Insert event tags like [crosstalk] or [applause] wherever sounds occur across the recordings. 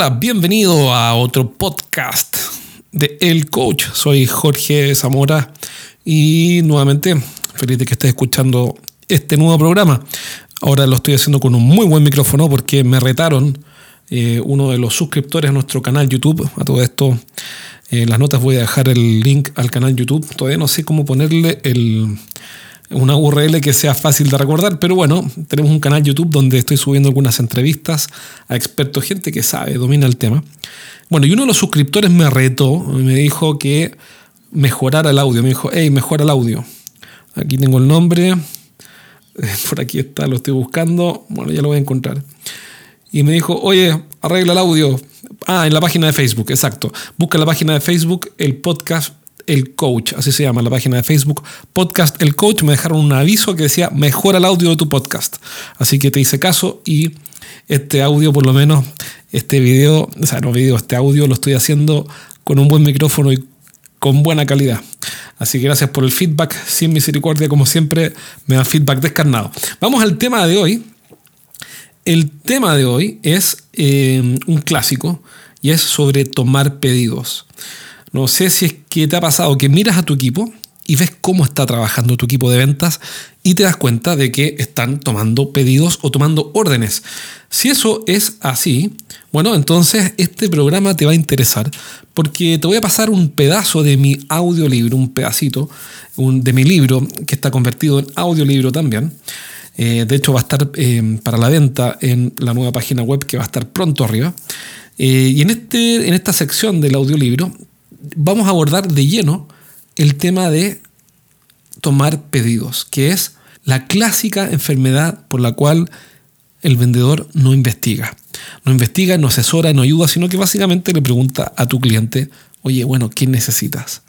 Hola, bienvenido a otro podcast de El Coach. Soy Jorge Zamora y nuevamente feliz de que estés escuchando este nuevo programa. Ahora lo estoy haciendo con un muy buen micrófono porque me retaron eh, uno de los suscriptores a nuestro canal YouTube. A todo esto, en las notas voy a dejar el link al canal YouTube. Todavía no sé cómo ponerle el, una URL que sea fácil de recordar, pero bueno, tenemos un canal YouTube donde estoy subiendo algunas entrevistas a expertos, gente que sabe, domina el tema. Bueno, y uno de los suscriptores me retó, me dijo que mejorara el audio, me dijo, hey, mejora el audio. Aquí tengo el nombre, [laughs] por aquí está, lo estoy buscando, bueno, ya lo voy a encontrar. Y me dijo, oye, arregla el audio. Ah, en la página de Facebook, exacto. Busca la página de Facebook el podcast el Coach, así se llama la página de Facebook, Podcast El Coach, me dejaron un aviso que decía mejora el audio de tu podcast. Así que te hice caso y este audio, por lo menos, este video, o sea, no video, este audio lo estoy haciendo con un buen micrófono y con buena calidad. Así que gracias por el feedback, sin misericordia, como siempre, me da feedback descarnado. Vamos al tema de hoy. El tema de hoy es eh, un clásico y es sobre tomar pedidos. No sé si es que te ha pasado que miras a tu equipo y ves cómo está trabajando tu equipo de ventas y te das cuenta de que están tomando pedidos o tomando órdenes. Si eso es así, bueno, entonces este programa te va a interesar porque te voy a pasar un pedazo de mi audiolibro, un pedacito de mi libro que está convertido en audiolibro también. Eh, de hecho, va a estar eh, para la venta en la nueva página web que va a estar pronto arriba. Eh, y en, este, en esta sección del audiolibro vamos a abordar de lleno el tema de tomar pedidos, que es la clásica enfermedad por la cual el vendedor no investiga. No investiga, no asesora, no ayuda, sino que básicamente le pregunta a tu cliente, oye, bueno, ¿qué necesitas?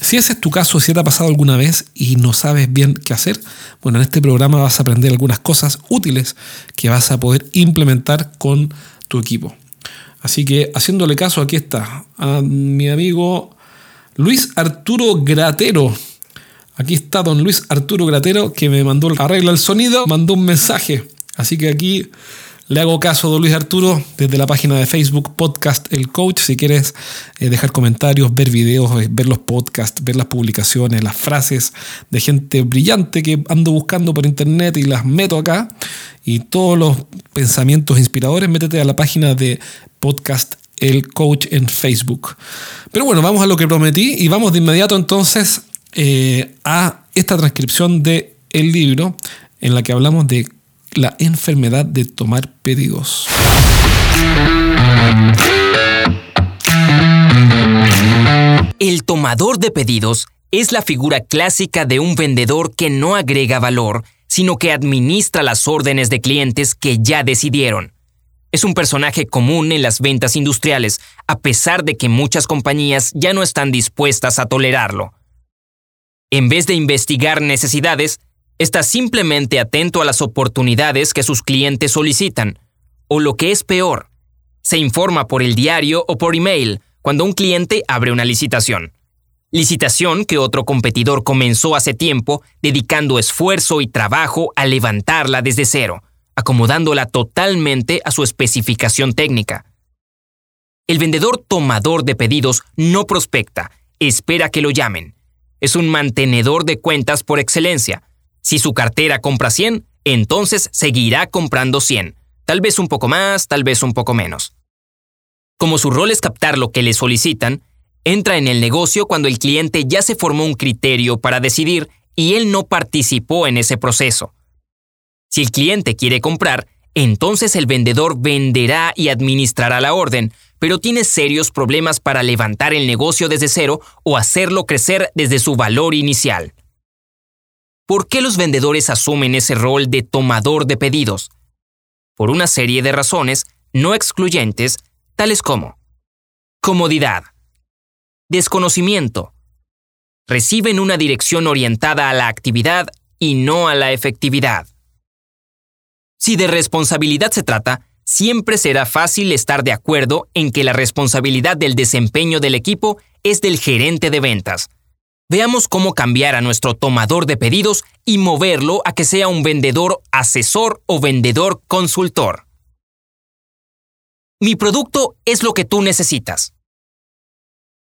Si ese es tu caso, si te ha pasado alguna vez y no sabes bien qué hacer, bueno, en este programa vas a aprender algunas cosas útiles que vas a poder implementar con tu equipo. Así que haciéndole caso, aquí está, a mi amigo Luis Arturo Gratero. Aquí está don Luis Arturo Gratero que me mandó arregla el sonido, mandó un mensaje. Así que aquí le hago caso a don Luis Arturo desde la página de Facebook Podcast El Coach. Si quieres eh, dejar comentarios, ver videos, eh, ver los podcasts, ver las publicaciones, las frases de gente brillante que ando buscando por internet y las meto acá. Y todos los pensamientos inspiradores, métete a la página de podcast El Coach en Facebook. Pero bueno, vamos a lo que prometí y vamos de inmediato entonces eh, a esta transcripción de el libro en la que hablamos de la enfermedad de tomar pedidos. El tomador de pedidos es la figura clásica de un vendedor que no agrega valor, sino que administra las órdenes de clientes que ya decidieron. Es un personaje común en las ventas industriales, a pesar de que muchas compañías ya no están dispuestas a tolerarlo. En vez de investigar necesidades, está simplemente atento a las oportunidades que sus clientes solicitan, o lo que es peor, se informa por el diario o por email cuando un cliente abre una licitación. Licitación que otro competidor comenzó hace tiempo dedicando esfuerzo y trabajo a levantarla desde cero acomodándola totalmente a su especificación técnica. El vendedor tomador de pedidos no prospecta, espera que lo llamen. Es un mantenedor de cuentas por excelencia. Si su cartera compra 100, entonces seguirá comprando 100, tal vez un poco más, tal vez un poco menos. Como su rol es captar lo que le solicitan, entra en el negocio cuando el cliente ya se formó un criterio para decidir y él no participó en ese proceso. Si el cliente quiere comprar, entonces el vendedor venderá y administrará la orden, pero tiene serios problemas para levantar el negocio desde cero o hacerlo crecer desde su valor inicial. ¿Por qué los vendedores asumen ese rol de tomador de pedidos? Por una serie de razones no excluyentes, tales como comodidad, desconocimiento, reciben una dirección orientada a la actividad y no a la efectividad. Si de responsabilidad se trata, siempre será fácil estar de acuerdo en que la responsabilidad del desempeño del equipo es del gerente de ventas. Veamos cómo cambiar a nuestro tomador de pedidos y moverlo a que sea un vendedor asesor o vendedor consultor. Mi producto es lo que tú necesitas.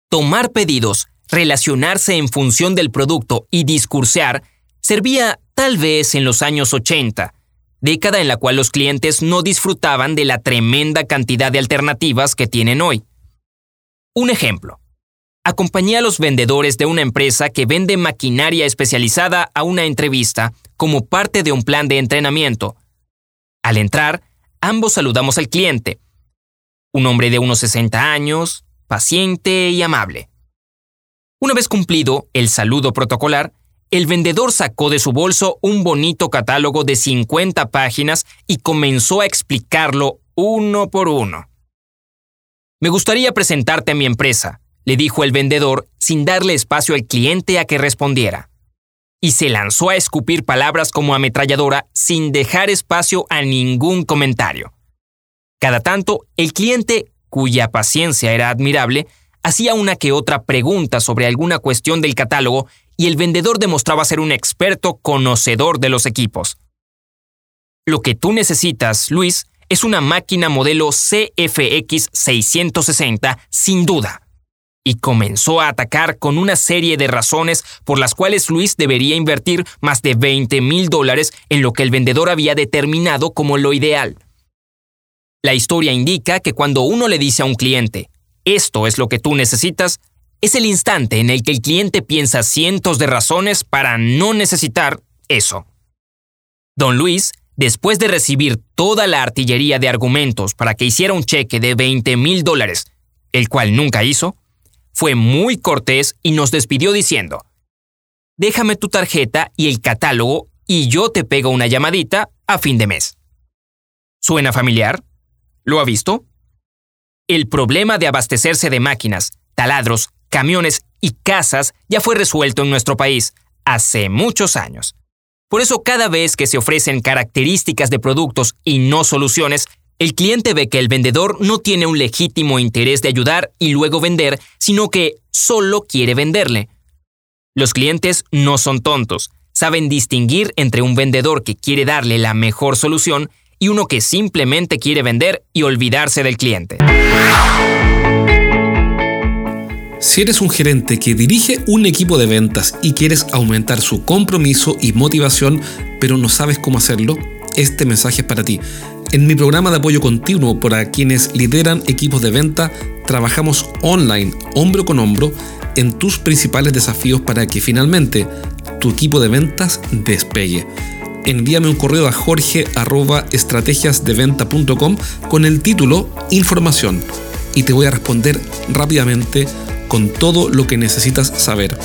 Tomar pedidos, relacionarse en función del producto y discursear servía tal vez en los años 80, década en la cual los clientes no disfrutaban de la tremenda cantidad de alternativas que tienen hoy. Un ejemplo. Acompañé a los vendedores de una empresa que vende maquinaria especializada a una entrevista como parte de un plan de entrenamiento. Al entrar, ambos saludamos al cliente. Un hombre de unos 60 años, paciente y amable. Una vez cumplido el saludo protocolar, el vendedor sacó de su bolso un bonito catálogo de 50 páginas y comenzó a explicarlo uno por uno. Me gustaría presentarte a mi empresa, le dijo el vendedor sin darle espacio al cliente a que respondiera. Y se lanzó a escupir palabras como ametralladora sin dejar espacio a ningún comentario. Cada tanto, el cliente, cuya paciencia era admirable, hacía una que otra pregunta sobre alguna cuestión del catálogo y el vendedor demostraba ser un experto conocedor de los equipos. Lo que tú necesitas, Luis, es una máquina modelo CFX 660, sin duda. Y comenzó a atacar con una serie de razones por las cuales Luis debería invertir más de 20 mil dólares en lo que el vendedor había determinado como lo ideal. La historia indica que cuando uno le dice a un cliente, esto es lo que tú necesitas, es el instante en el que el cliente piensa cientos de razones para no necesitar eso. Don Luis, después de recibir toda la artillería de argumentos para que hiciera un cheque de 20 mil dólares, el cual nunca hizo, fue muy cortés y nos despidió diciendo, déjame tu tarjeta y el catálogo y yo te pego una llamadita a fin de mes. ¿Suena familiar? ¿Lo ha visto? El problema de abastecerse de máquinas, taladros, camiones y casas ya fue resuelto en nuestro país hace muchos años. Por eso cada vez que se ofrecen características de productos y no soluciones, el cliente ve que el vendedor no tiene un legítimo interés de ayudar y luego vender, sino que solo quiere venderle. Los clientes no son tontos, saben distinguir entre un vendedor que quiere darle la mejor solución y uno que simplemente quiere vender y olvidarse del cliente. Si eres un gerente que dirige un equipo de ventas y quieres aumentar su compromiso y motivación, pero no sabes cómo hacerlo, este mensaje es para ti. En mi programa de apoyo continuo para quienes lideran equipos de venta, trabajamos online, hombro con hombro, en tus principales desafíos para que finalmente tu equipo de ventas despegue envíame un correo a jorge.estrategiasdeventa.com con el título Información y te voy a responder rápidamente con todo lo que necesitas saber.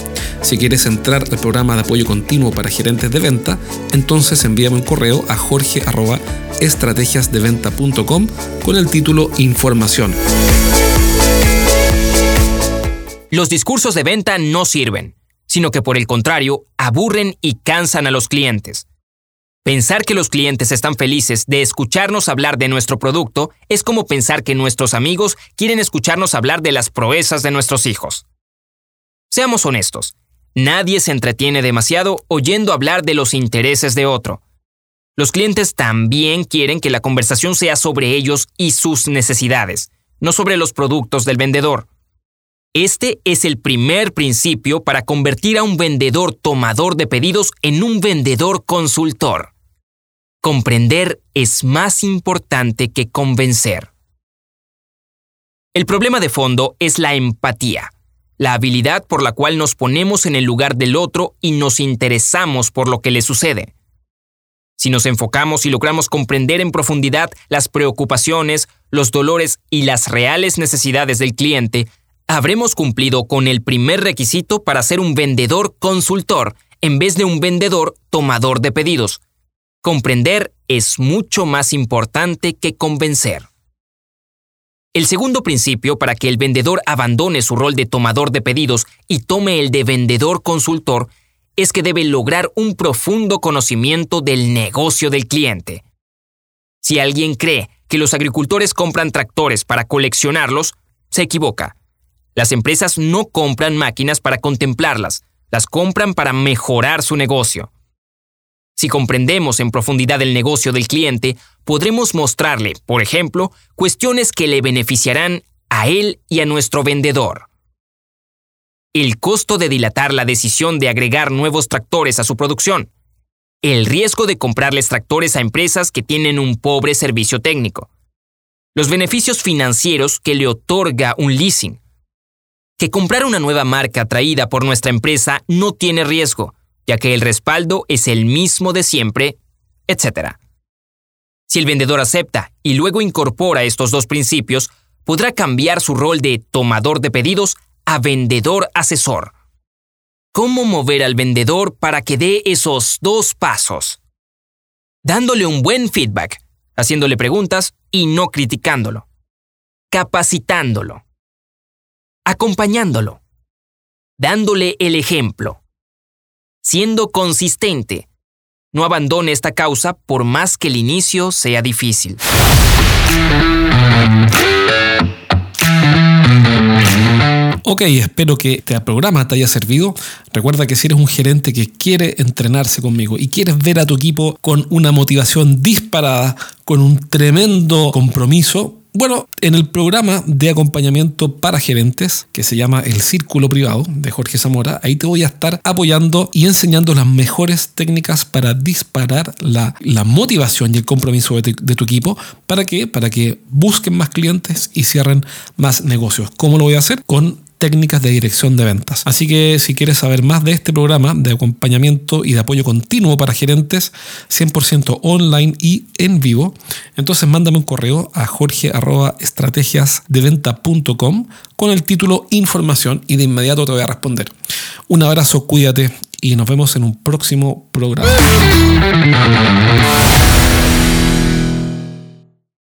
Si quieres entrar al programa de apoyo continuo para gerentes de venta, entonces envíame un correo a jorge.estrategiasdeventa.com con el título Información. Los discursos de venta no sirven, sino que por el contrario, aburren y cansan a los clientes. Pensar que los clientes están felices de escucharnos hablar de nuestro producto es como pensar que nuestros amigos quieren escucharnos hablar de las proezas de nuestros hijos. Seamos honestos, nadie se entretiene demasiado oyendo hablar de los intereses de otro. Los clientes también quieren que la conversación sea sobre ellos y sus necesidades, no sobre los productos del vendedor. Este es el primer principio para convertir a un vendedor tomador de pedidos en un vendedor consultor. Comprender es más importante que convencer. El problema de fondo es la empatía, la habilidad por la cual nos ponemos en el lugar del otro y nos interesamos por lo que le sucede. Si nos enfocamos y logramos comprender en profundidad las preocupaciones, los dolores y las reales necesidades del cliente, habremos cumplido con el primer requisito para ser un vendedor consultor en vez de un vendedor tomador de pedidos, Comprender es mucho más importante que convencer. El segundo principio para que el vendedor abandone su rol de tomador de pedidos y tome el de vendedor consultor es que debe lograr un profundo conocimiento del negocio del cliente. Si alguien cree que los agricultores compran tractores para coleccionarlos, se equivoca. Las empresas no compran máquinas para contemplarlas, las compran para mejorar su negocio. Si comprendemos en profundidad el negocio del cliente, podremos mostrarle, por ejemplo, cuestiones que le beneficiarán a él y a nuestro vendedor. El costo de dilatar la decisión de agregar nuevos tractores a su producción. El riesgo de comprarles tractores a empresas que tienen un pobre servicio técnico. Los beneficios financieros que le otorga un leasing. Que comprar una nueva marca traída por nuestra empresa no tiene riesgo, ya que el respaldo es el mismo de siempre, etc. Si el vendedor acepta y luego incorpora estos dos principios, podrá cambiar su rol de tomador de pedidos a vendedor asesor. ¿Cómo mover al vendedor para que dé esos dos pasos? Dándole un buen feedback, haciéndole preguntas y no criticándolo. Capacitándolo. Acompañándolo. Dándole el ejemplo siendo consistente. No abandone esta causa por más que el inicio sea difícil. Ok, espero que este programa te haya servido. Recuerda que si eres un gerente que quiere entrenarse conmigo y quieres ver a tu equipo con una motivación disparada, con un tremendo compromiso, bueno, en el programa de acompañamiento para gerentes, que se llama El Círculo Privado de Jorge Zamora, ahí te voy a estar apoyando y enseñando las mejores técnicas para disparar la, motivación y el compromiso de, de, tu equipo. ¿Para qué? Para que busquen más clientes y cierren más negocios. ¿Cómo lo voy a hacer? Con técnicas de dirección de ventas. Así que si quieres saber más de este programa de acompañamiento y de apoyo continuo para gerentes 100% online y en vivo, entonces mándame un correo a jorge.estrategiasdeventa.com con el título información y de inmediato te voy a responder. Un abrazo, cuídate y nos vemos en un próximo programa.